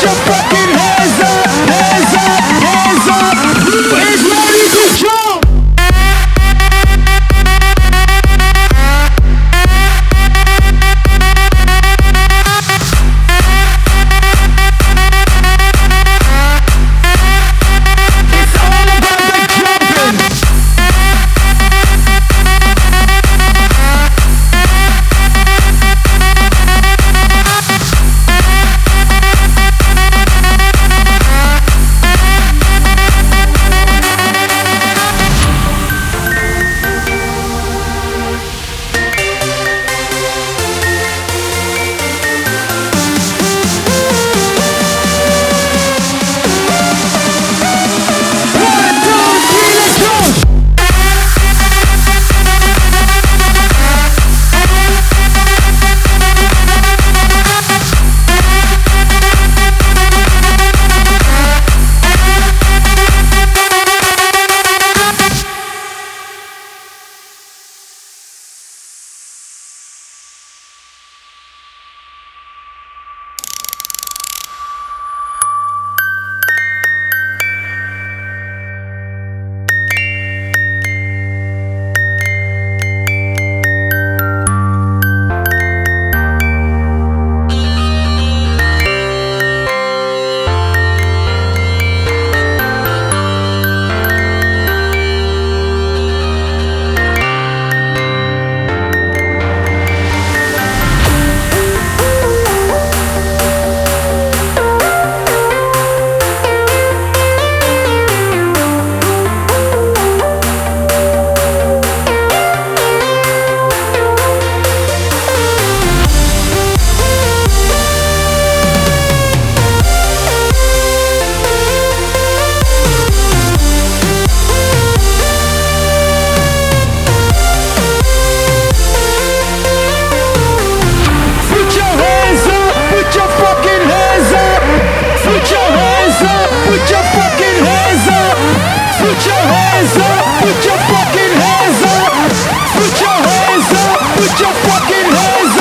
jump your fucking hands